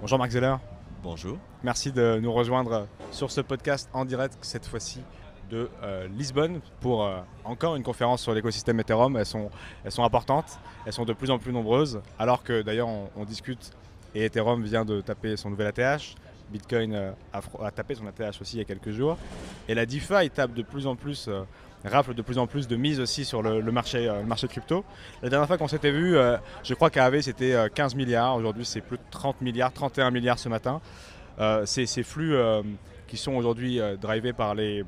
Bonjour Marc Zeller. Bonjour. Merci de nous rejoindre sur ce podcast en direct, cette fois-ci de euh, Lisbonne, pour euh, encore une conférence sur l'écosystème Ethereum. Elles sont, elles sont importantes, elles sont de plus en plus nombreuses, alors que d'ailleurs on, on discute et Ethereum vient de taper son nouvel ATH. Bitcoin euh, a, tapé son ATH aussi il y a quelques jours. Et la DeFi tape de plus en plus, rafle de plus en plus de mise aussi sur le, le marché, euh, le marché crypto. La dernière fois qu'on s'était vu, euh, je crois qu'AV c'était euh, 15 milliards. Aujourd'hui c'est plus de 30 milliards, 31 milliards ce matin. Euh, ces, flux euh, qui sont aujourd'hui euh, drivés par les,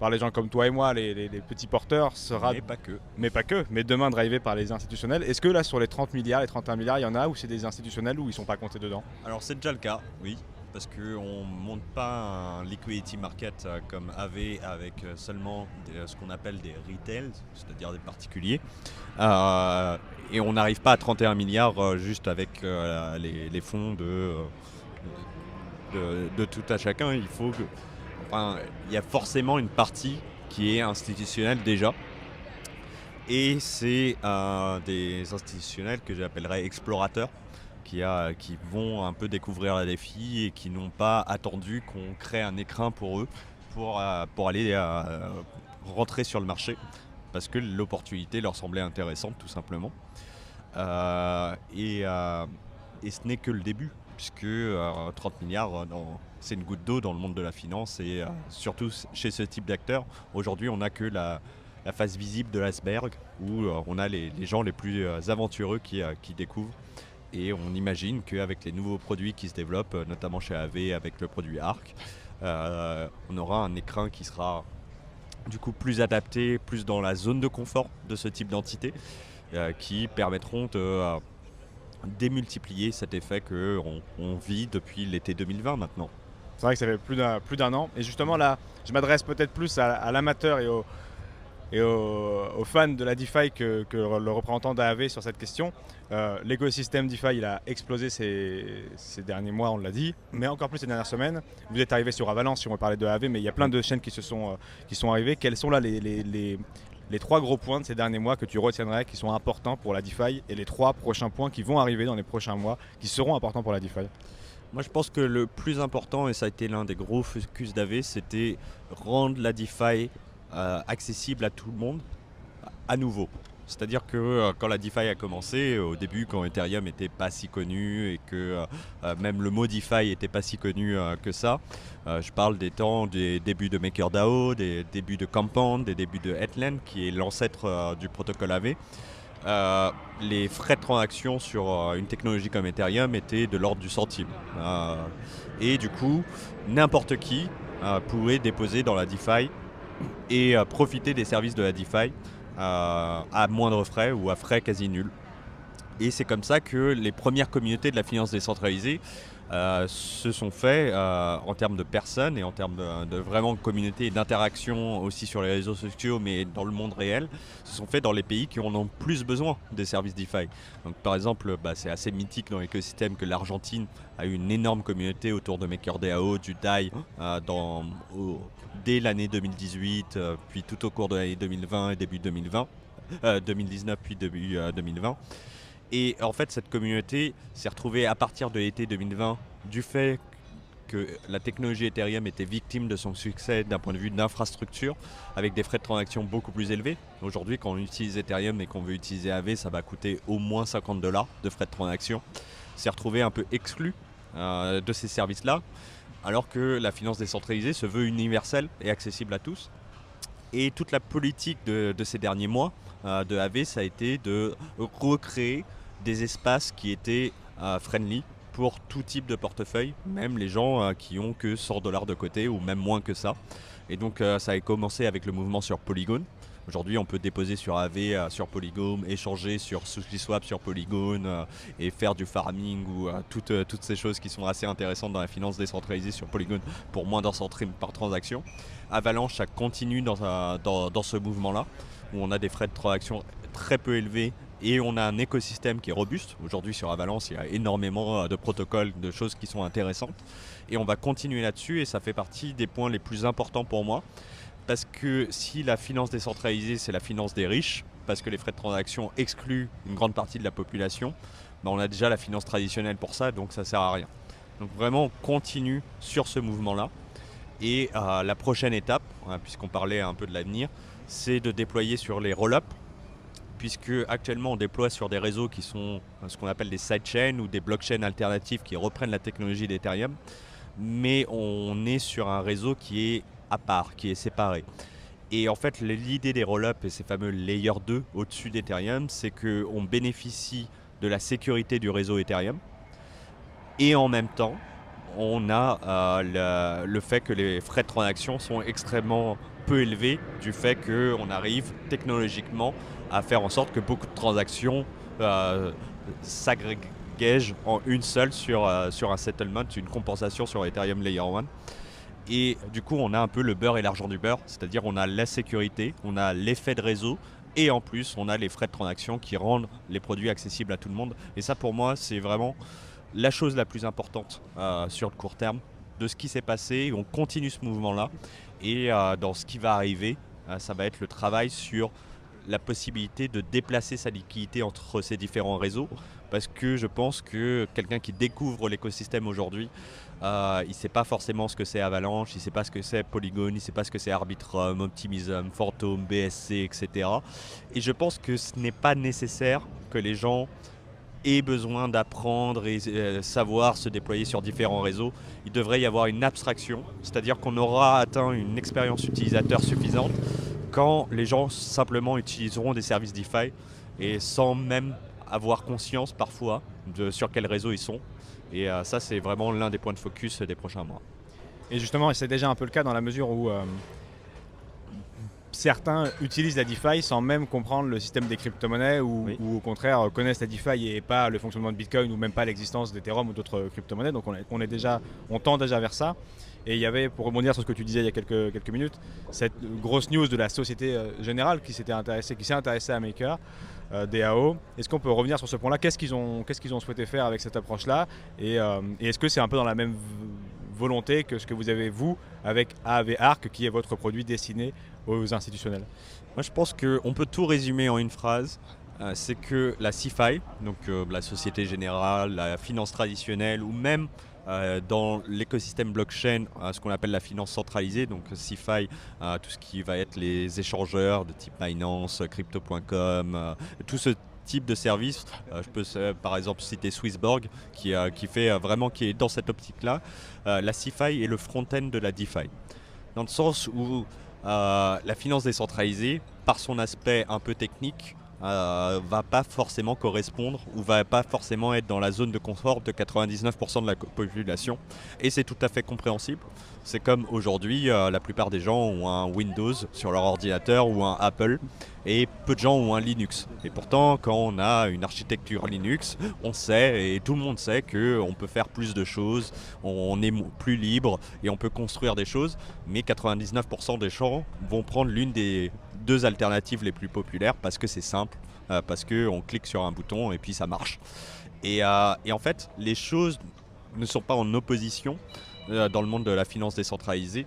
par les gens comme toi et moi, les, les- les petits porteurs, sera, Mais pas que. mais pas que, mais demain drivés par les institutionnels. Est-ce que là sur les 30 milliards, les 31 milliards, il y en a où c'est des institutionnels ou ils sont pas comptés dedans? Alors c'est déjà le cas, oui, parce qu'on ne monte pas un liquidity market euh, comme AV avec euh, seulement euh, ce qu'on appelle des retails, c'est-à-dire des particuliers. Et on n'arrive pas à 31 milliards juste avec les, fonds de, de, tout à chacun. Il faut y a forcément une partie qui est institutionnelle déjà. Et c'est des institutionnels que j'appellerais explorateurs qui, vont un peu découvrir la défi et qui n'ont pas attendu qu'on crée un écrin pour eux pour, euh, aller euh, rentrer sur le marché parce que l'opportunité leur semblait intéressante tout simplement. Euh, et, ce n'est que le début puisque euh, 30 milliards, c'est une goutte d'eau dans le monde de la finance et surtout chez ce type d'acteurs. Aujourd'hui, on n'a que la, la face visible de l'iceberg où on a les, gens les plus aventureux qui découvrent. Et on imagine qu'avec les nouveaux produits qui se développent, euh, notamment chez AV avec le produit ARC, euh, on aura un écrin qui sera du coup plus adapté, plus dans la zone de confort de ce type d'entité, euh, qui permettront de démultiplier cet effet qu'on on vit depuis l'été 2020 maintenant. C'est vrai que ça fait plus d'un, plus d'un an. Et justement là, je m'adresse peut-être plus à, à l'amateur et, au- et aux, fans de la DeFi que, le représentant d'AAV sur cette question. Euh, l'écosystème DeFi, il a explosé ces, derniers mois, on l'a dit, mais encore plus ces dernières semaines. Vous êtes arrivé sur Avalanche, si on veut parler de AAV, mais il y a plein de chaînes qui, se sont, euh, qui sont arrivées. Quels sont là les, les- les- trois gros points de ces derniers mois que tu retiendrais qui sont importants pour la DeFi et les trois prochains points qui vont arriver dans les prochains mois qui seront importants pour la DeFi? Moi, je pense que le plus important, et ça a été l'un des gros focus d'AV, c'était rendre la DeFi accessible à tout le monde à nouveau. C'est-à-dire que euh, quand la DeFi a commencé, au début, quand Ethereum n'était pas si connu et que euh, euh, même le mot DeFi n'était pas si connu euh, que ça, euh, je parle des temps des débuts de MakerDAO, des débuts de Compound, des débuts de Headland, qui est l'ancêtre euh, du protocole AV. Euh, les frais de transaction sur euh, une technologie comme Ethereum étaient de l'ordre du centime. Euh, et du coup, n'importe qui euh, pouvait déposer dans la DeFi et euh, profiter des services de la DeFi euh, à moindre frais ou à frais quasi nuls. Et c'est comme ça que les premières communautés de la finance décentralisée euh, se sont faits euh, en termes de personnes et en termes de, vraiment communauté et d'interaction aussi sur les réseaux sociaux, mais dans le monde réel, se sont faits dans les pays qui en ont plus besoin des services DeFi. Donc, par exemple, bah, c'est assez mythique dans l'écosystème que l'Argentine a eu une énorme communauté autour de MakerDAO, du DAI, dans, au- dès l'année 2018, euh, puis tout au cours de l'année 2020 et début 2020, euh, 2019 puis début euh, 2020. Et en fait, cette communauté s'est retrouvée à partir de l'été 2020 du fait que la technologie Ethereum était victime de son succès d'un point de vue d'infrastructure, avec des frais de transaction beaucoup plus élevés. Aujourd'hui, quand on utilise Ethereum et qu'on veut utiliser AV, ça va coûter au moins 50 dollars de frais de transaction. S'est retrouvé un peu exclu euh, de ces services-là, alors que la finance décentralisée se veut universelle et accessible à tous. Et toute la politique de, ces derniers mois euh, de AV, ça a été de recréer des espaces qui étaient euh, friendly pour tout type de portefeuille, même les gens euh, qui ont que 100 dollars de côté ou même moins que ça. Et donc ça a commencé avec le mouvement sur Polygon. Aujourd'hui, on peut déposer sur AV, euh, sur Polygon, échanger sur SushiSwap, sur Polygon euh, et faire du farming ou euh, toutes, toutes ces choses qui sont assez intéressantes dans la finance décentralisée sur Polygon pour moins d'un par transaction. Avalanche, ça continue dans, dans- dans ce mouvement-là où on a des frais de transaction très peu élevés et on a un écosystème qui est robuste. Aujourd'hui sur Avalanche, il y a énormément de protocoles, de choses qui sont intéressantes. Et on va continuer là-dessus et ça fait partie des points les plus importants pour moi. Parce que si la finance décentralisée, c'est la finance des riches, parce que les frais de transaction excluent une grande partie de la population, bah, on a déjà la finance traditionnelle pour ça, donc ça sert à rien. Donc vraiment, on continue sur ce mouvement-là. Et euh, la prochaine étape, hein, puisqu'on parlait un peu de l'avenir, c'est de déployer sur les roll-up, puisque actuellement on déploie sur des réseaux qui sont euh, ce qu'on appelle des sidechains ou des blockchains alternatives qui reprennent la technologie d'Ethereum, mais on est sur un réseau qui est à part, qui est séparé. Et en fait, l'idée des roll-up et ces fameux layer 2 au-dessus d'Ethereum, c'est qu'on bénéficie de la sécurité du réseau Ethereum. Et en même temps, on a euh, le, fait que les frais de transaction sont extrêmement peu élevés du fait qu'on arrive technologiquement à faire en sorte que beaucoup de transactions euh, en une seule sur, euh, sur un settlement, une compensation sur Ethereum Layer 1. Et du coup, on a un peu le beurre et l'argent du beurre, c'est-à-dire on a la sécurité, on a l'effet de réseau, et en plus, on a les frais de transaction qui rendent les produits accessibles à tout le monde. Et ça, pour moi, c'est vraiment la chose la plus importante euh, sur le court terme de ce qui s'est passé. On continue ce mouvement-là. Et euh, dans ce qui va arriver, euh, ça va être le travail sur la possibilité de déplacer sa liquidité entre ces différents réseaux. Parce que je pense que quelqu'un qui découvre l'écosystème aujourd'hui euh, il ne sait pas forcément ce que c'est Avalanche, il ne sait pas ce que c'est Polygon, il ne sait pas ce que c'est Arbitrum, Optimism, Phantom, BSC, etc. Et je pense que ce n'est pas nécessaire que les gens aient besoin d'apprendre et euh, savoir se déployer sur différents réseaux. Il devrait y avoir une abstraction, c'est-à-dire qu'on aura atteint une expérience utilisateur suffisante quand les gens simplement utiliseront des services DeFi et sans même avoir conscience parfois de sur quel réseau ils sont. Et euh, ça, c'est vraiment l'un des points de focus des prochains mois. Et justement, c'est déjà un peu le cas dans la mesure où euh, certains utilisent la DeFi sans même comprendre le système des crypto-monnaies ou, au contraire connaissent la DeFi et pas le fonctionnement de Bitcoin ou même pas l'existence d'Ethereum ou d'autres crypto-monnaies. Donc on, est, déjà, on tend déjà vers ça. Et il y avait, pour rebondir sur ce que tu disais il y a quelques, quelques minutes, cette grosse news de la Société euh, Générale qui s'était intéressée, qui s'est intéressée à Maker, euh, DAO. Est-ce qu'on peut revenir sur ce point-là? Qu'est-ce qu'ils ont, ont souhaité faire avec cette approche-là? Euh, et, est-ce que c'est un peu dans la même volonté que ce que vous avez vous avec AAV Arc, qui est votre produit destiné aux institutionnels? Moi, je pense qu'on peut tout résumer en une phrase. c'est que la CIFI, donc la Société Générale, la finance traditionnelle ou même euh, dans l'écosystème blockchain, ce qu'on appelle la finance centralisée, donc CeFi, euh, tout ce qui va être les échangeurs de type Binance, Crypto.com, euh, tout ce type de service. je peux par exemple citer Swissborg qui, qui fait vraiment qui est dans cette optique-là. la CeFi est le front-end de la DeFi. Dans le sens où la finance décentralisée, par son aspect un peu technique, euh, va pas forcément correspondre ou va pas forcément être dans la zone de confort de 99% de la population. Et c'est tout à fait compréhensible. C'est comme aujourd'hui, euh, la plupart des gens ont un Windows sur leur ordinateur ou un Apple et peu de gens ont un Linux. Et pourtant, quand on a une architecture Linux, on sait et tout le monde sait qu'on peut faire plus de choses, on est plus libre et on peut construire des choses. Mais 99% des gens vont prendre l'une des deux alternatives les plus populaires parce que c'est simple, euh, parce qu'on clique sur un bouton et puis ça marche. Et, euh, et, en fait, les choses ne sont pas en opposition euh, dans le monde de la finance décentralisée.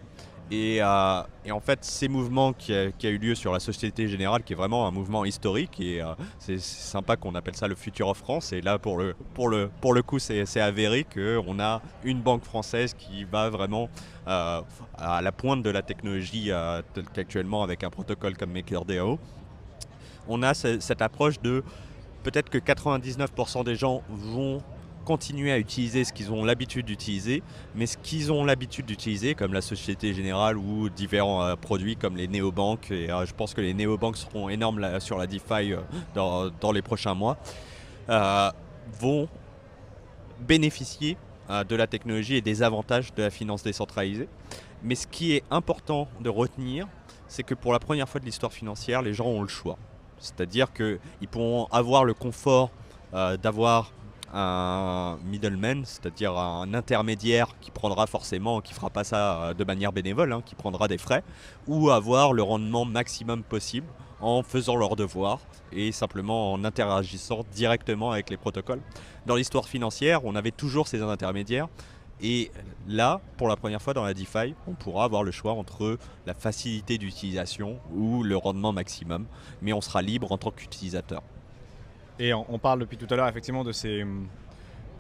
Et, et, en fait, ces mouvements qui a, eu lieu sur la Société Générale, qui est vraiment un mouvement historique, et c'est sympa qu'on appelle ça le futur of France. Et là, pour le, pour le, pour le coup, c'est avéré qu'on a une banque française qui va vraiment euh, à la pointe de la technologie euh, qu'actuellement avec un protocole comme MakerDAO. On a cette approche de peut-être que 99% des gens vont continuer à utiliser ce qu'ils ont l'habitude d'utiliser, mais ce qu'ils ont l'habitude d'utiliser, comme la Société Générale ou différents euh, produits comme les néobanques, et je pense que les néobanques seront énormes sur la DeFi dans, dans, les prochains mois, vont bénéficier euh, de la technologie et des avantages de la finance décentralisée. Mais ce qui est important de retenir, c'est que pour la première fois de l'histoire financière, les gens ont le choix. C'est-à-dire qu'ils pourront avoir le confort euh, d'avoir un middleman, c'est-à-dire un intermédiaire qui prendra forcément, qui fera pas ça euh, de manière bénévole, hein, qui prendra des frais, ou avoir le rendement maximum possible en faisant leur devoir et simplement en interagissant directement avec les protocoles. Dans l'histoire financière, on avait toujours ces intermédiaires. Et là, pour la première fois dans la DeFi, on pourra avoir le choix entre la facilité d'utilisation ou le rendement maximum, mais on sera libre en tant qu'utilisateur. Et on, parle depuis tout à l'heure effectivement de ces hum,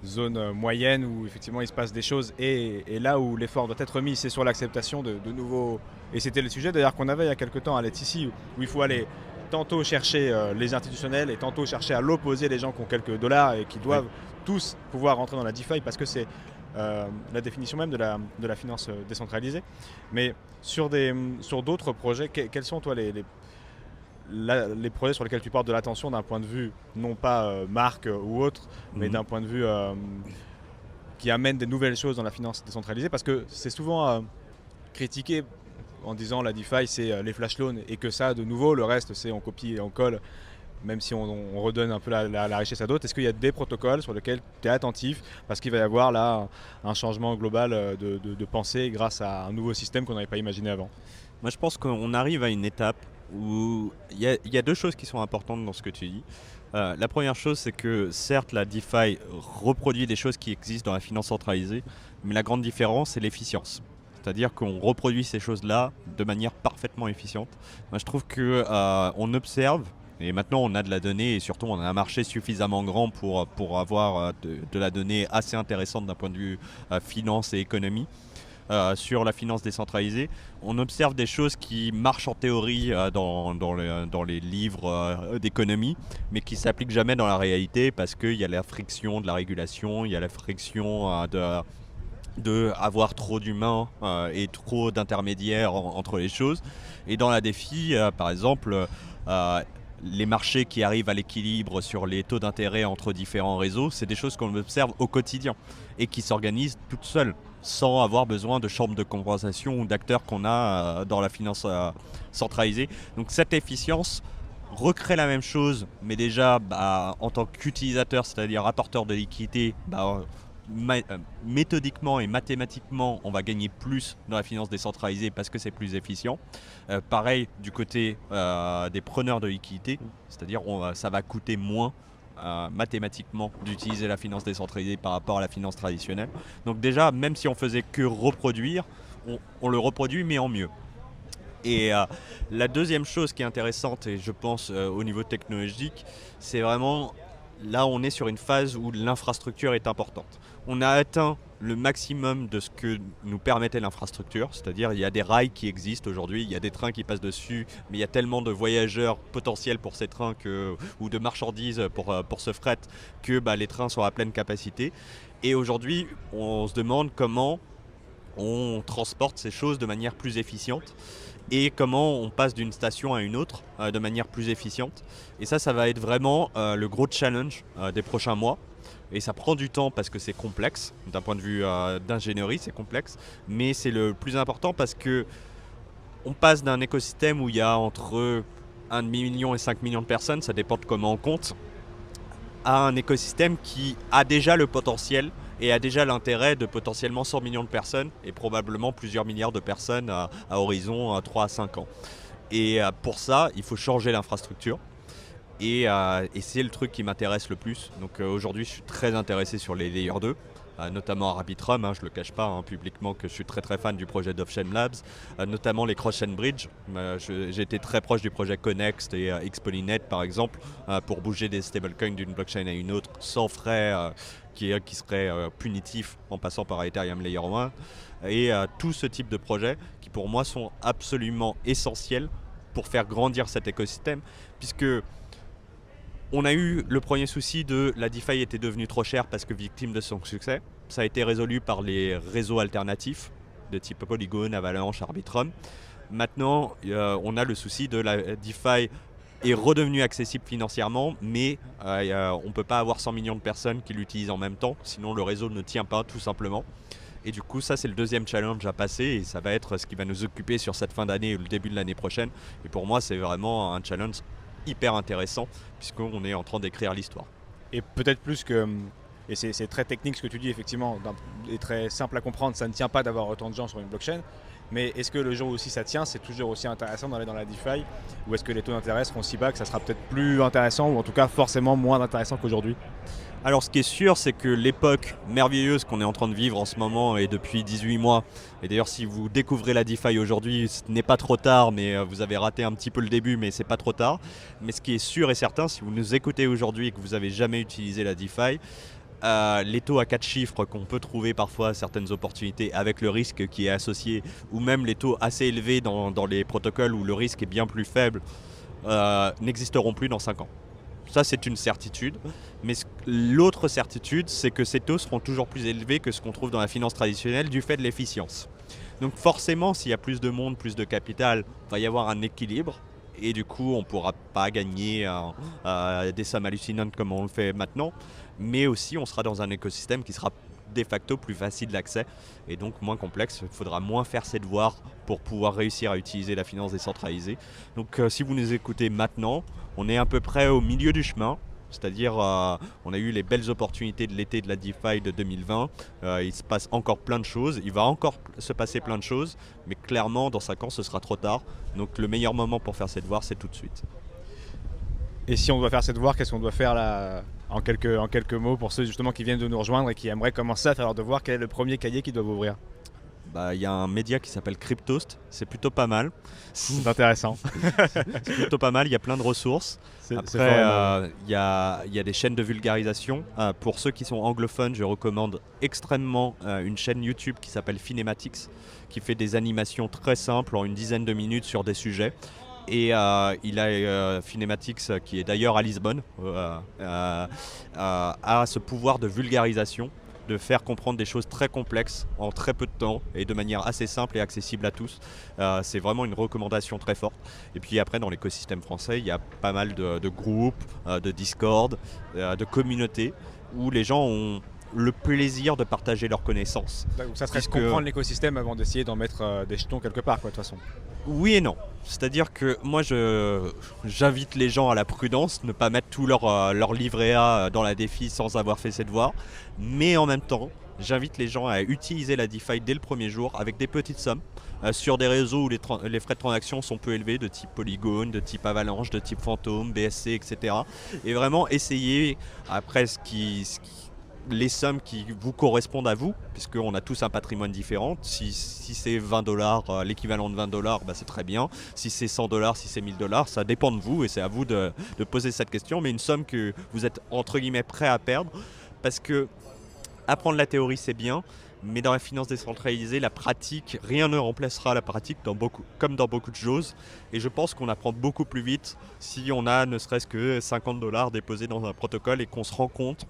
zones euh, moyennes où effectivement il se passe des choses et, là où l'effort doit être mis, c'est sur l'acceptation de, nouveaux. Et c'était le sujet d'ailleurs qu'on avait il y a quelques temps à Laetitia où il faut aller tantôt chercher euh, les institutionnels et tantôt chercher à l'opposer les gens qui ont quelques dollars et qui doivent tous pouvoir rentrer dans la DeFi parce que c'est euh, la définition même de la, de la finance décentralisée. Mais sur d'autres sur projets, quels sont toi les, les projets sur lesquels tu portes de l'attention d'un point de vue, non pas euh, marque ou autre, mais mhm. d'un point de vue euh, qui amène des nouvelles choses dans la finance décentralisée, parce que c'est souvent euh, critiqué en disant la DeFi c'est les flash loans et que ça de nouveau, le reste c'est on copie et on colle, même si on, redonne un peu la, richesse à d'autres. Est-ce qu'il y a des protocoles sur lesquels tu es attentif? Parce qu'il va y avoir là un changement global de, de pensée grâce à un nouveau système qu'on n'avait pas imaginé avant Moi je pense qu'on arrive à une étape il y, a deux choses qui sont importantes dans ce que tu dis. Euh, la première chose, c'est que certes, la DeFi reproduit des choses qui existent dans la finance centralisée, mais la grande différence, c'est l'efficience. C'est-à-dire qu'on reproduit ces choses-là de manière parfaitement efficiente. Moi, je trouve que euh, on observe, et maintenant on a de la donnée, et surtout on a un marché suffisamment grand pour, pour avoir euh, de, de, la donnée assez intéressante d'un point de vue finance et économie. Euh, sur la finance décentralisée. On observe des choses qui marchent en théorie euh, dans, les, livres euh, d'économie, mais qui s'appliquent jamais dans la réalité parce qu'il y a la friction de la régulation, il y a la friction de de avoir trop d'humains et trop d'intermédiaires entre les choses. Et dans la défi, par exemple, les marchés qui arrivent à l'équilibre sur les taux d'intérêt entre différents réseaux, c'est des choses qu'on observe au quotidien et qui s'organisent toutes seules sans avoir besoin de chambres de compensation ou d'acteurs qu'on a euh, dans la finance euh, centralisée. Donc cette efficience recrée la même chose, mais déjà bah, en tant qu'utilisateur, c'est-à-dire apporteur de liquidité, bah, euh, méthodiquement et mathématiquement, on va gagner plus dans la finance décentralisée parce que c'est plus efficient. pareil du côté des preneurs de liquidité, c'est-à-dire ça va coûter moins mathématiquement d'utiliser la finance décentralisée par rapport à la finance traditionnelle. Donc déjà, même si on faisait que reproduire, on, le reproduit mais en mieux. Et euh, la deuxième chose qui est intéressante, et je pense euh, au niveau technologique, c'est vraiment là on est sur une phase où l'infrastructure est importante. On a atteint le maximum de ce que nous permettait l'infrastructure, c'est-à-dire il y a des rails qui existent aujourd'hui, il y a des trains qui passent dessus, mais il y a tellement de voyageurs potentiels pour ces trains ou de marchandises pour, euh, ce fret que bah, les trains sont à pleine capacité. Et aujourd'hui, on se demande comment on transporte ces choses de manière plus efficiente et comment on passe d'une station à une autre euh, de manière plus efficiente. Et ça, ça va être vraiment euh, le gros challenge des prochains mois. Et ça prend du temps parce que c'est complexe. D'un point de vue euh, d'ingénierie, c'est complexe. Mais c'est le plus important parce que on passe d'un écosystème où il y a entre 1,5 million et 5 millions de personnes, ça dépend de comment on compte, à un écosystème qui a déjà le potentiel et a déjà l'intérêt de potentiellement 100 millions de personnes et probablement plusieurs milliards de personnes à, horizon 3 à 5 ans. Et euh, pour ça, il faut changer l'infrastructure. Euh, et, c'est le truc qui m'intéresse le plus. Donc euh, aujourd'hui, je suis très intéressé sur les Layer 2. Euh, notamment Arbitrum, hein, je ne le cache pas hein, publiquement que je suis très très fan du projet d'Offchain Labs, notamment les cross-chain bridge. Été très proche du projet Connext et Xpolynet par exemple pour bouger des stablecoins d'une blockchain à une autre sans frais qui, qui seraient punitifs en passant par Ethereum Layer 1. Et tout ce type de projets qui pour moi sont absolument essentiels pour faire grandir cet écosystème puisque on a eu le premier souci de la DeFi était devenue trop chère parce que victime de son succès. Ça a été résolu par les réseaux alternatifs de type Polygon, Avalanche, Arbitrum. Maintenant, euh, on a le souci de la DeFi est redevenue accessible financièrement, mais euh, on ne peut pas avoir 100 millions de personnes qui l'utilisent en même temps, sinon le réseau ne tient pas tout simplement. Et du coup, ça c'est le deuxième challenge à passer et ça va être ce qui va nous occuper sur cette fin d'année et le début de l'année prochaine. Et pour moi, c'est vraiment un challenge hyper intéressant puisqu'on est en train d'écrire l'histoire. Et peut-être plus que, et c'est très technique ce que tu dis effectivement, et très simple à comprendre, ça ne tient pas d'avoir autant de gens sur une blockchain, mais est-ce que le jour où ça tient, c'est toujours aussi intéressant d'aller dans la DeFi Ou est-ce que les taux d'intérêt seront si bas que ça sera peut-être plus intéressant ou en tout cas forcément moins intéressant qu'aujourd'hui? Alors ce qui est sûr, c'est que l'époque merveilleuse qu'on est en train de vivre en ce moment et depuis 18 mois, et d'ailleurs si vous découvrez la DeFi aujourd'hui, ce n'est pas trop tard, mais euh, vous avez raté un petit peu le début, mais c'est pas trop tard. Mais ce qui est sûr et certain, si vous nous écoutez aujourd'hui et que vous n'avez jamais utilisé la DeFi, les taux à 4 chiffres qu'on peut trouver parfois certaines opportunités avec le risque qui est associé, ou même les taux assez élevés dans, les protocoles où le risque est bien plus faible, euh, n'existeront plus dans 5 ans. Ça, c'est une certitude. Mais l'autre certitude, c'est que ces taux seront toujours plus élevés que ce qu'on trouve dans la finance traditionnelle du fait de l'efficience. Donc forcément, s'il y a plus de monde, plus de capital, il va y avoir un équilibre. Et du coup, on ne pourra pas gagner euh, des sommes hallucinantes comme on le fait maintenant mais aussi on sera dans un écosystème qui sera de facto plus facile d'accès et donc moins complexe. Il faudra moins faire ses devoirs pour pouvoir réussir à utiliser la finance décentralisée. Donc euh, si vous nous écoutez maintenant, on est à peu près au milieu du chemin. C'est-à-dire, euh, on a eu les belles opportunités de l'été de la DeFi de 2020. Euh, il se passe encore plein de choses. Il va encore se passer plein de choses. Mais clairement, dans 5 ans, ce sera trop tard. Donc, le meilleur moment pour faire ses devoirs, c'est tout de suite. Et si on doit faire ses devoirs, qu'est-ce qu'on doit faire là en quelques, mots pour ceux justement qui viennent de nous rejoindre et qui aimeraient commencer à faire leur devoir, quel est le premier cahier qu'ils doivent ouvrir? Bah, il y a un média qui s'appelle Cryptost, c'est plutôt pas mal. C'est intéressant. c'est plutôt pas mal, il y a plein de ressources. Après, euh, il y, a, y, a, des chaînes de vulgarisation. Euh, pour ceux qui sont anglophones, je recommande extrêmement euh, une chaîne YouTube qui s'appelle Finematics, qui fait des animations très simples en une dizaine de minutes sur des sujets. Et euh, il a euh, Finematics, qui est d'ailleurs à Lisbonne, euh, a ce pouvoir de vulgarisation, de faire comprendre des choses très complexes en très peu de temps et de manière assez simple et accessible à tous. c'est vraiment une recommandation très forte. Et puis après, dans l'écosystème français, il y a pas mal de, de groupes, de Discord, de communautés où les gens ont le plaisir de partager leurs connaissances. Donc ça serait comprendre l'écosystème avant d'essayer d'en mettre des jetons quelque part, quoi, de toute façon. Oui et non. C'est-à-dire que moi, j'invite les gens à la prudence, ne pas mettre tout leur, euh, leur livret A dans la défi sans avoir fait ses devoirs. Mais en même temps, j'invite les gens à utiliser la DeFi dès le premier jour avec des petites sommes euh, sur des réseaux où les, frais de transaction sont peu élevés, de type Polygon, de type Avalanche, de type Phantom, BSC, etc. Et vraiment essayer, après ce qui les sommes qui vous correspondent à vous, puisqu'on a tous un patrimoine différent. Si, c'est 20 dollars, euh, l'équivalent de 20 dollars, bah, c'est très bien. Si c'est 100 dollars, si c'est 1000 dollars, ça dépend de vous et c'est à vous de, poser cette question. Mais une somme que vous êtes entre guillemets prêt à perdre, parce que apprendre la théorie c'est bien, mais dans la finance décentralisée, la pratique, rien ne remplacera la pratique dans beaucoup, comme dans beaucoup de choses. Et je pense qu'on apprend beaucoup plus vite si on a ne serait-ce que 50 dollars déposés dans un protocole et qu'on se rend compte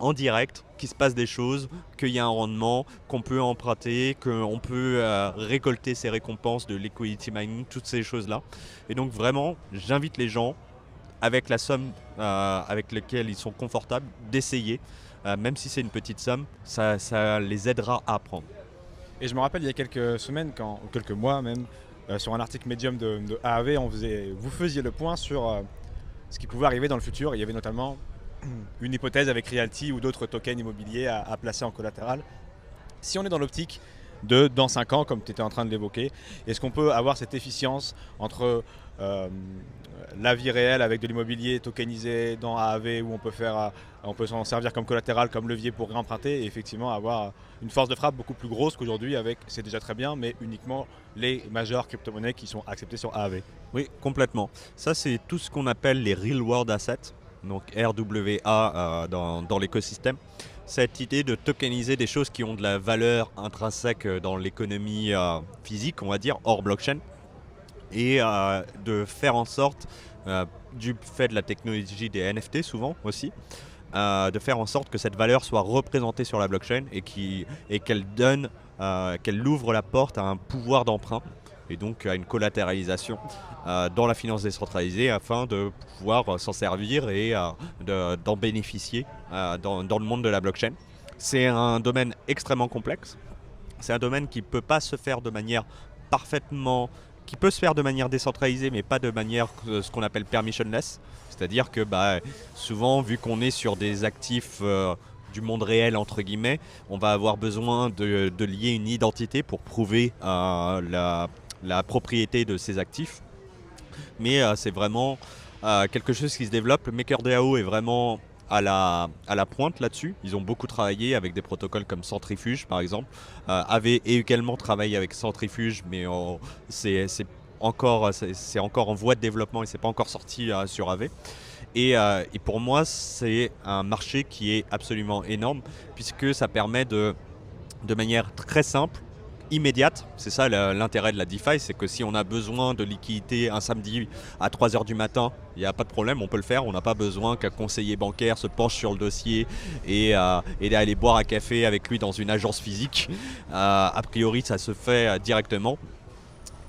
en direct, qu'il se passe des choses, qu'il y a un rendement, qu'on peut emprunter, qu'on peut euh, récolter ses récompenses de liquidity mining, toutes ces choses-là. Et donc vraiment, j'invite les gens, avec la somme euh, avec laquelle ils sont confortables, d'essayer. Euh, même si c'est une petite somme, ça, les aidera à apprendre. Et je me rappelle il y a quelques semaines, quand, quelques mois même, sur un article médium de, de AAV, on faisait, vous faisiez le point sur ce qui pouvait arriver dans le futur. Il y avait notamment une hypothèse avec Realty ou d'autres tokens immobiliers à, placer en collatéral. Si on est dans l'optique de dans 5 ans, comme tu étais en train de l'évoquer, est-ce qu'on peut avoir cette efficience entre euh, la vie réelle avec de l'immobilier tokenisé dans AAV où on peut euh, on peut s'en servir comme collatéral, comme levier pour réemprunter et effectivement avoir une force de frappe beaucoup plus grosse qu'aujourd'hui avec, c'est déjà très bien, mais uniquement les majeures crypto-monnaies qui sont acceptées sur AAV. Oui, complètement. Ça, c'est tout ce qu'on appelle les real world assets donc RWA euh, dans, l'écosystème. Cette idée de tokeniser des choses qui ont de la valeur intrinsèque dans l'économie euh, physique, on va dire, hors blockchain, et euh, de faire en sorte, du fait de la technologie des NFT souvent aussi, de faire en sorte que cette valeur soit représentée sur la blockchain et qu'elle donne, qu'elle ouvre la porte à un pouvoir d'emprunt et donc à une collatéralisation euh, dans la finance décentralisée afin de pouvoir euh, s'en servir et euh, d'en bénéficier dans, le monde de la blockchain. C'est un domaine extrêmement complexe. C'est un domaine qui ne peut pas se faire de manière parfaitement qui peut se faire de manière décentralisée, mais pas de manière ce qu'on appelle permissionless. C'est-à-dire que bah, souvent, vu qu'on est sur des actifs du monde réel, entre guillemets, on va avoir besoin de, lier une identité pour prouver la, la propriété de ces actifs. Mais euh, c'est vraiment euh, quelque chose qui se développe. MakerDAO est vraiment à la, à la pointe là-dessus. Ils ont beaucoup travaillé avec des protocoles comme Centrifuge, par exemple. Euh, avait également travaillé avec Centrifuge, mais c'est encore, c'est encore en voie de développement et c'est pas encore sorti euh, sur AV. Et, euh, et, pour moi, c'est un marché qui est absolument énorme puisque ça permet de, de manière très simple immédiate. C'est ça l'intérêt de la DeFi, c'est que si on a besoin de liquidité un samedi à 3h du matin, il n'y a pas de problème, on peut le faire. On n'a pas besoin qu'un conseiller bancaire se penche sur le dossier et, euh, d'aller boire un café avec lui dans une agence physique. Euh, a priori, ça se fait euh,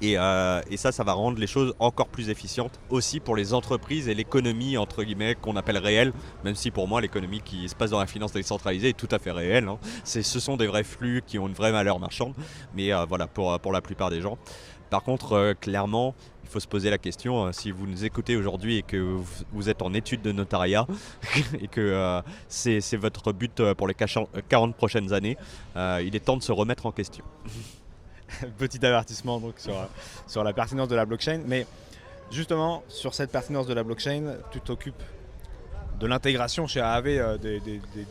Euh, et, ça, ça va rendre les choses encore plus efficientes aussi pour les entreprises et l'économie, entre guillemets, qu'on appelle réelle, même si pour moi, l'économie qui se passe dans la finance décentralisée est tout à fait réelle. Hein. ce sont des vrais flux qui ont une vraie valeur marchande, mais euh, voilà, pour, pour la plupart des gens. Par contre, euh, clairement, il faut se poser la question, si vous nous écoutez aujourd'hui et que vous, êtes en études de notariat et que c'est votre but pour les 40 prochaines années, il est temps de se remettre en question. petit avertissement sur, sur la pertinence de la blockchain. Mais justement, sur cette pertinence de la blockchain, tu t'occupes de l'intégration chez AAV euh,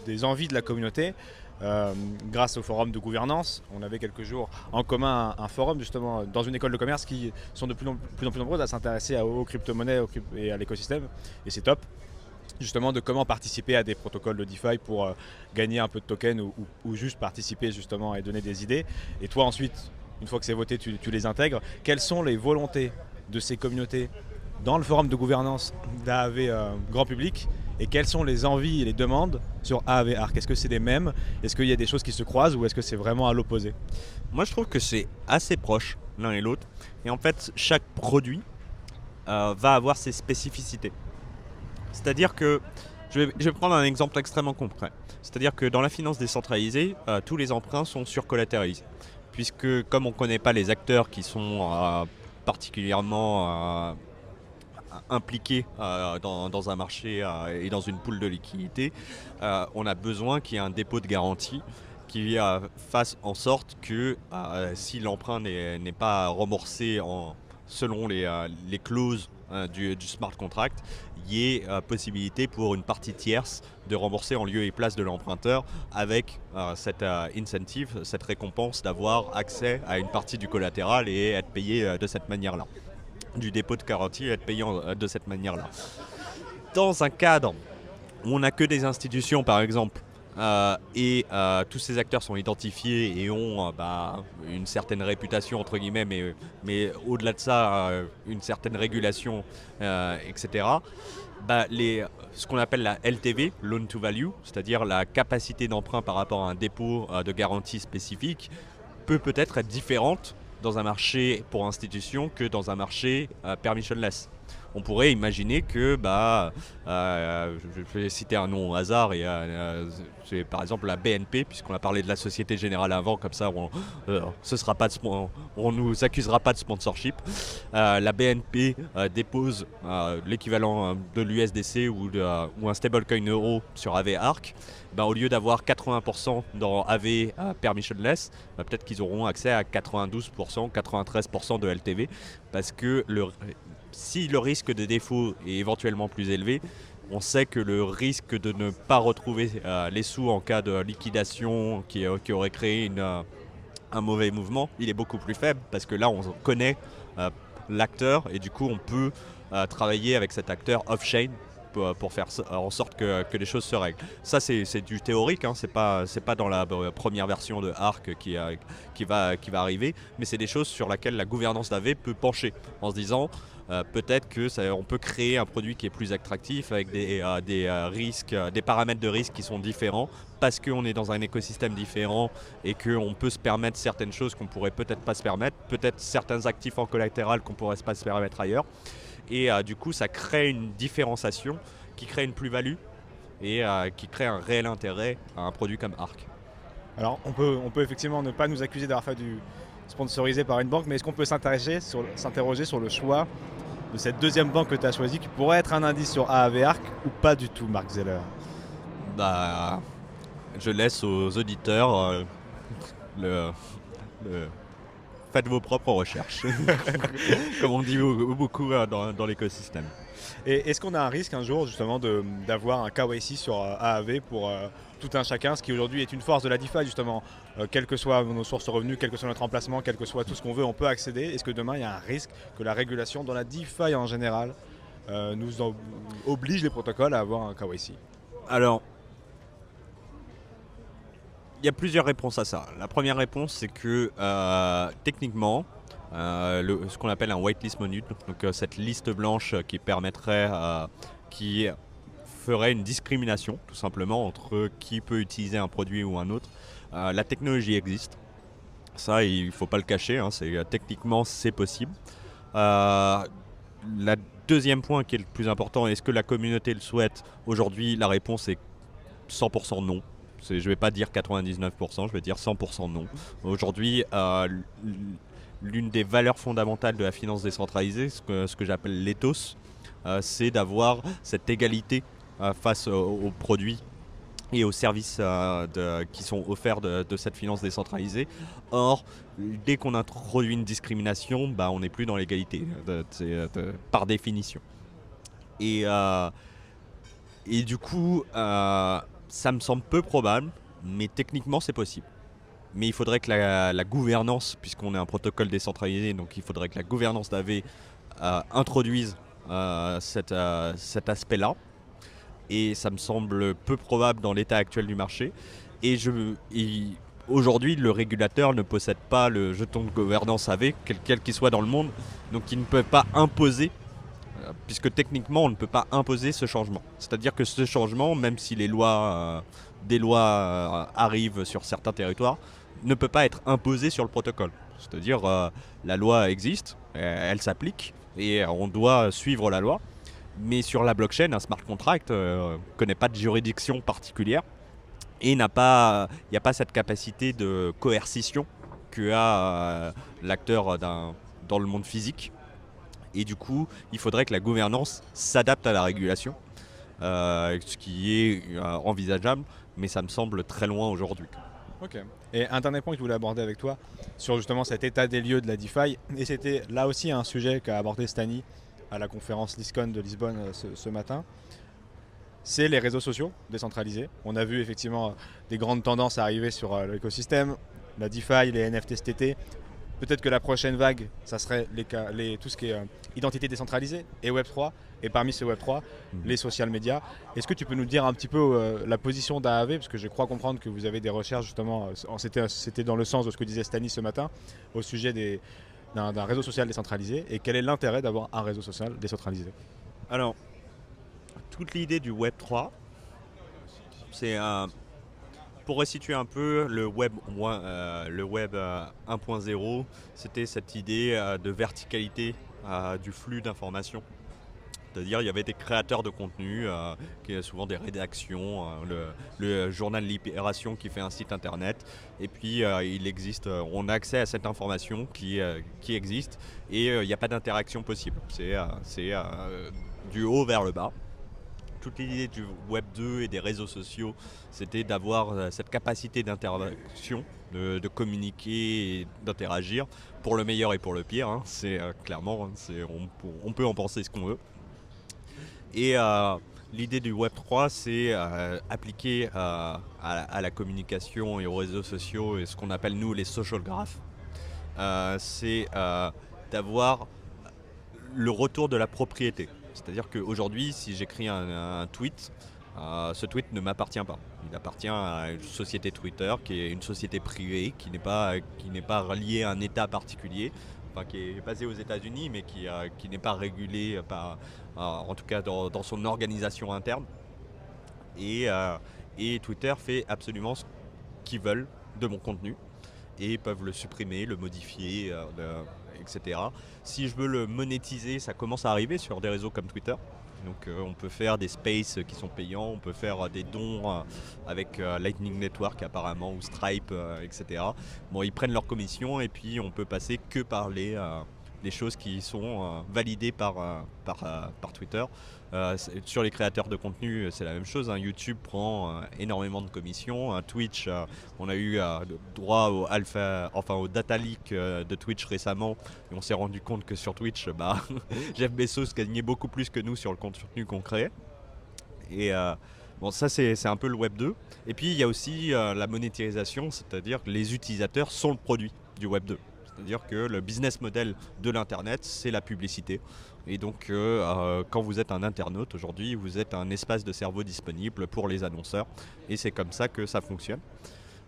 des, envies de la communauté. Euh, grâce au forum de gouvernance, on avait quelques jours en commun un, forum justement dans une école de commerce qui sont de plus en plus, en plus nombreuses à s'intéresser aux, crypto-monnaies et à l'écosystème. Et c'est top justement de comment participer à des protocoles de DeFi pour euh, gagner un peu de tokens ou, juste participer justement et donner des idées. Et toi ensuite, une fois que c'est voté, tu, les intègres. Quelles sont les volontés de ces communautés dans le forum de gouvernance d'AAV euh, grand public et quelles sont les envies et les demandes sur AAV Arc? Est-ce que c'est les mêmes? Est-ce qu'il y a des choses qui se croisent ou est-ce que c'est vraiment à l'opposé? Moi je trouve que c'est assez proche l'un et l'autre. Et en fait, chaque produit euh, va avoir ses spécificités. C'est-à-dire que, je vais, prendre un exemple extrêmement concret. C'est-à-dire que dans la finance décentralisée, euh, tous les emprunts sont surcollatéralisés puisque comme on ne connaît pas les acteurs qui sont euh, particulièrement euh, impliqués euh, dans, un marché et dans une poule de liquidité, on a besoin qu'il y ait un dépôt de garantie qui fasse en sorte que si l'emprunt n'est pas remboursé en, selon les, clauses du, smart contract, il y ait possibilité pour une partie tierce de rembourser en lieu et place de l'emprunteur avec euh, cette euh, incentive, cette récompense d'avoir accès à une partie du collatéral et être payé euh, de cette manière-là. Du dépôt de garantie et être payé de cette manière-là. Dans un cadre où on n'a que des institutions, par exemple, et tous ces acteurs sont identifiés et ont bah, une certaine réputation entre guillemets, mais, mais au-delà de ça, une certaine régulation, etc. Bah, ce qu'on appelle la LTV, loan to value, c'est-à-dire la capacité d'emprunt par rapport à un dépôt euh, de garantie spécifique, peut peut-être être différente dans un marché pour institution que dans un marché euh, permissionless on pourrait imaginer que, bah, euh, je vais citer un nom au hasard, et euh, c'est par exemple la BNP, puisqu'on a parlé de la Société Générale avant, comme ça on euh, on nous accusera pas de sponsorship. la BNP dépose l'équivalent de l'USDC ou, ou, un stablecoin euro sur AV Arc. Bah, au lieu d'avoir 80% dans AV permissionless, bah, peut-être qu'ils auront accès à 92%, 93% de LTV, parce que le, si le risque de défaut est éventuellement plus élevé, on sait que le risque de ne pas retrouver euh, les sous en cas de liquidation qui, euh, aurait créé euh, un mauvais mouvement, il est beaucoup plus faible parce que là on connaît l'acteur et du coup on peut travailler avec cet acteur off-chain pour, faire en sorte que, les choses se règlent. Ça c'est du théorique, hein, c'est pas, dans la première version de Arc qui, va, qui va arriver, mais c'est des choses sur lesquelles la gouvernance d'AV peut pencher en se disant euh, peut-être que on peut créer un produit qui est plus attractif avec des, euh, euh, risques, des paramètres de risque qui sont différents parce qu'on est dans un écosystème différent et qu'on peut se permettre certaines choses qu'on pourrait peut-être pas se permettre, peut-être certains actifs en collatéral qu'on pourrait pas se permettre ailleurs. Et du coup, ça crée une différenciation qui crée une plus-value et qui crée un réel intérêt à un produit comme Arc. Alors, on peut, on peut effectivement ne pas nous accuser d'avoir fait du sponsorisé par une banque, mais est-ce qu'on peut s'interroger sur le choix de cette deuxième banque que tu as choisie qui pourrait être un indice sur AAV Arc ou pas du tout, Marc Zeller Bah, je laisse aux auditeurs euh, le, faites vos propres recherches, comme on dit beaucoup dans, dans l'écosystème. Et est-ce qu'on a un risque un jour justement d'avoir un KYC sur AAV pour tout un chacun, ce qui aujourd'hui est une force de la DeFi justement, quelles que soient nos sources de revenus, quel que soit notre emplacement, quel que soit tout ce qu'on veut, on peut accéder. Est-ce que demain il y a un risque que la régulation dans la DeFi en général nous oblige les protocoles à avoir un KYC Alors, il y a plusieurs réponses à ça. La première réponse, c'est que euh, techniquement, euh, ce qu'on appelle un whitelist menu, donc euh, cette liste blanche qui permettrait, qui ferait une discrimination tout simplement entre qui peut utiliser un produit ou un autre. la technologie existe. Ça, il ne faut pas le cacher. Hein, techniquement, c'est possible. la deuxième point qui est le plus important, est-ce que la communauté le souhaite? Aujourd'hui, la réponse est 100% non. Je ne vais pas dire 99%, je vais dire 100% non. Aujourd'hui, euh, l'une des valeurs fondamentales de la finance décentralisée, ce que, j'appelle l'éthos, euh, c'est d'avoir cette égalité euh, face aux, produits et aux services qui sont offerts de, cette finance décentralisée. Or, dès qu'on introduit une discrimination, bah, on n'est plus dans l'égalité, par définition. Et, et du coup, ça me semble peu probable, mais techniquement c'est possible. Mais il faudrait que la, gouvernance, puisqu'on est un protocole décentralisé, donc il faudrait que la gouvernance d'AV euh, introduise euh, euh, cet aspect-là. Et ça me semble peu probable dans l'état actuel du marché. Et, aujourd'hui, le régulateur ne possède pas le jeton de gouvernance AV, quel qu'il soit dans le monde, donc il ne peut pas imposer puisque techniquement on ne peut pas imposer ce changement. C'est-à-dire que ce changement, même si les lois, euh, des lois euh, arrivent sur certains territoires, ne peut pas être imposé sur le protocole. C'est-à-dire euh, la loi existe, elle s'applique et on doit suivre la loi. Mais sur la blockchain, un smart contract ne connaît pas de juridiction particulière et il n'y a pas cette capacité de coercition que a l'acteur dans le monde physique et du coup, il faudrait que la gouvernance s'adapte à la régulation, euh, ce qui est euh, envisageable, mais ça me semble très loin aujourd'hui. Ok. Et un dernier point que je voulais aborder avec toi sur justement cet état des lieux de la DeFi, et c'était là aussi un sujet qu'a abordé Stani à la conférence LISCON de Lisbonne euh, ce, matin, c'est les réseaux sociaux décentralisés. On a vu effectivement des grandes tendances arriver sur l'écosystème, la DeFi, les NFT STT, Peut-être que la prochaine vague, ça serait les, tout ce qui est euh, identité décentralisée et Web3. Et parmi ces Web3, mhm. les social médias. Est-ce que tu peux nous dire un petit peu euh, la position d'AAV Parce que je crois comprendre que vous avez des recherches, justement, euh, c'était dans le sens de ce que disait Stanis ce matin, au sujet d'un réseau social décentralisé. Et quel est l'intérêt d'avoir un réseau social décentralisé? Alors, toute l'idée du Web3, c'est un pour resituer un peu le web, euh, le web 1.0, euh, c'était cette idée euh, de verticalité du flux d'informations. C'est-à-dire, il y avait des créateurs de contenu, qui est souvent des rédactions, le, journal Libération qui fait un site internet, et puis il existe, on a accès à cette information qui, qui existe, et il n'y a pas d'interaction possible. C'est du haut vers le bas toute l'idée du Web 2 et des réseaux sociaux, c'était d'avoir euh, cette capacité d'interaction, de, communiquer et d'interagir, pour le meilleur et pour le pire. Hein. C'est euh, clairement, hein, on, peut en penser ce qu'on veut. Et euh, l'idée du Web 3, c'est appliquer à, la communication et aux réseaux sociaux et ce qu'on appelle nous les social graphs. c'est d'avoir le retour de la propriété. C'est-à-dire qu'aujourd'hui, si j'écris un, tweet, euh, ce tweet ne m'appartient pas. Il appartient à une société Twitter qui est une société privée, qui n'est pas, pas reliée à un État particulier, qui est basée aux États-Unis, mais qui, euh, qui n'est pas régulée par, euh, en tout cas dans, son organisation interne. Et, et Twitter fait absolument ce qu'ils veulent de mon contenu et peuvent le supprimer, le modifier, etc. Si je veux le monétiser, ça commence à arriver sur des réseaux comme Twitter. Donc euh, on peut faire des spaces qui sont payants, on peut faire des dons euh, avec euh, Lightning Network apparemment ou Stripe, etc. Bon, ils prennent leur commission et puis on peut passer que par les, des choses qui sont validées par, par, par Twitter. sur les créateurs de contenu, c'est la même chose. Hein. YouTube prend énormément de commissions. Twitch, on a eu droit au alpha, enfin au data leak de Twitch récemment, et on s'est rendu compte que sur Twitch, bah, Jeff Bezos gagnait beaucoup plus que nous sur le contenu qu'on créait. Et Bon, ça, c'est un peu le Web 2. Et puis, il y a aussi euh, la monétisation, c'est-à-dire que les utilisateurs sont le produit du Web 2. C'est-à-dire que le business model de l'Internet, c'est la publicité. Et donc, euh, euh, quand vous êtes un internaute aujourd'hui, vous êtes un espace de cerveau disponible pour les annonceurs. Et c'est comme ça que ça fonctionne.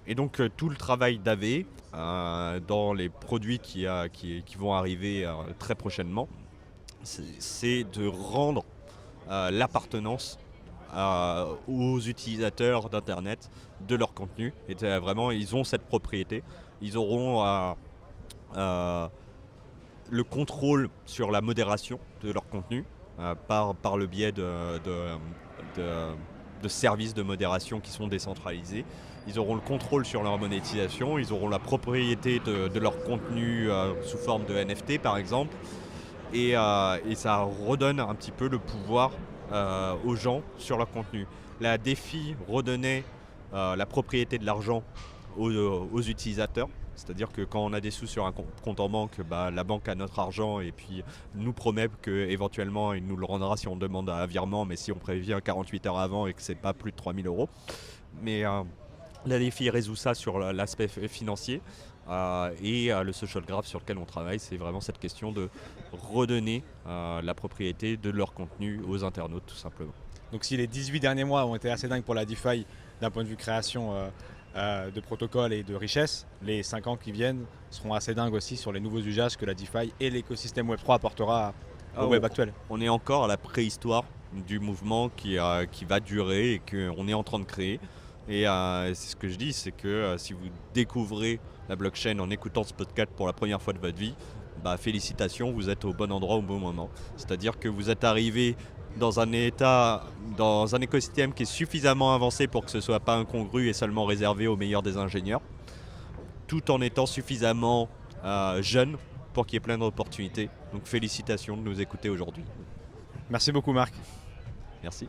Et donc, tout le travail d'AV dans les produits qui, qui, vont arriver très prochainement, c'est de rendre l'appartenance aux utilisateurs d'Internet de leur contenu. Et vraiment, ils ont cette propriété. Ils auront euh, euh, le contrôle sur la modération de leur contenu euh, par, le biais de, services de modération qui sont décentralisés. Ils auront le contrôle sur leur monétisation, ils auront la propriété de, leur contenu sous forme de NFT par exemple. Et, ça redonne un petit peu le pouvoir euh, aux gens sur leur contenu. La défi redonnait euh, la propriété de l'argent aux, utilisateurs. C'est-à-dire que quand on a des sous sur un compte en banque, bah, la banque a notre argent et puis nous promet qu'éventuellement il nous le rendra si on demande un virement, mais si on prévient 48 heures avant et que c'est pas plus de 3000 euros. Mais euh, la défi résout ça sur l'aspect financier. Euh, et euh, le social graph sur lequel on travaille, c'est vraiment cette question de redonner la propriété de leur contenu aux internautes, tout simplement. Donc si les 18 derniers mois ont été assez dingues pour la DeFi d'un point de vue création de protocoles et de richesse, les 5 ans qui viennent seront assez dingues aussi sur les nouveaux usages que la DeFi et l'écosystème Web3 apportera au ah, web actuel. On est encore à la préhistoire du mouvement qui, qui va durer et qu'on est en train de créer. Et c'est ce que je dis, c'est que si vous découvrez la blockchain en écoutant ce podcast pour la première fois de votre vie, bah, félicitations, vous êtes au bon endroit au bon moment. C'est-à-dire que vous êtes arrivé dans un état, dans un écosystème qui est suffisamment avancé pour que ce ne soit pas incongru et seulement réservé aux meilleurs des ingénieurs, tout en étant suffisamment euh, jeune pour qu'il y ait plein d'opportunités. Donc félicitations de nous écouter aujourd'hui. Merci beaucoup Marc. Merci.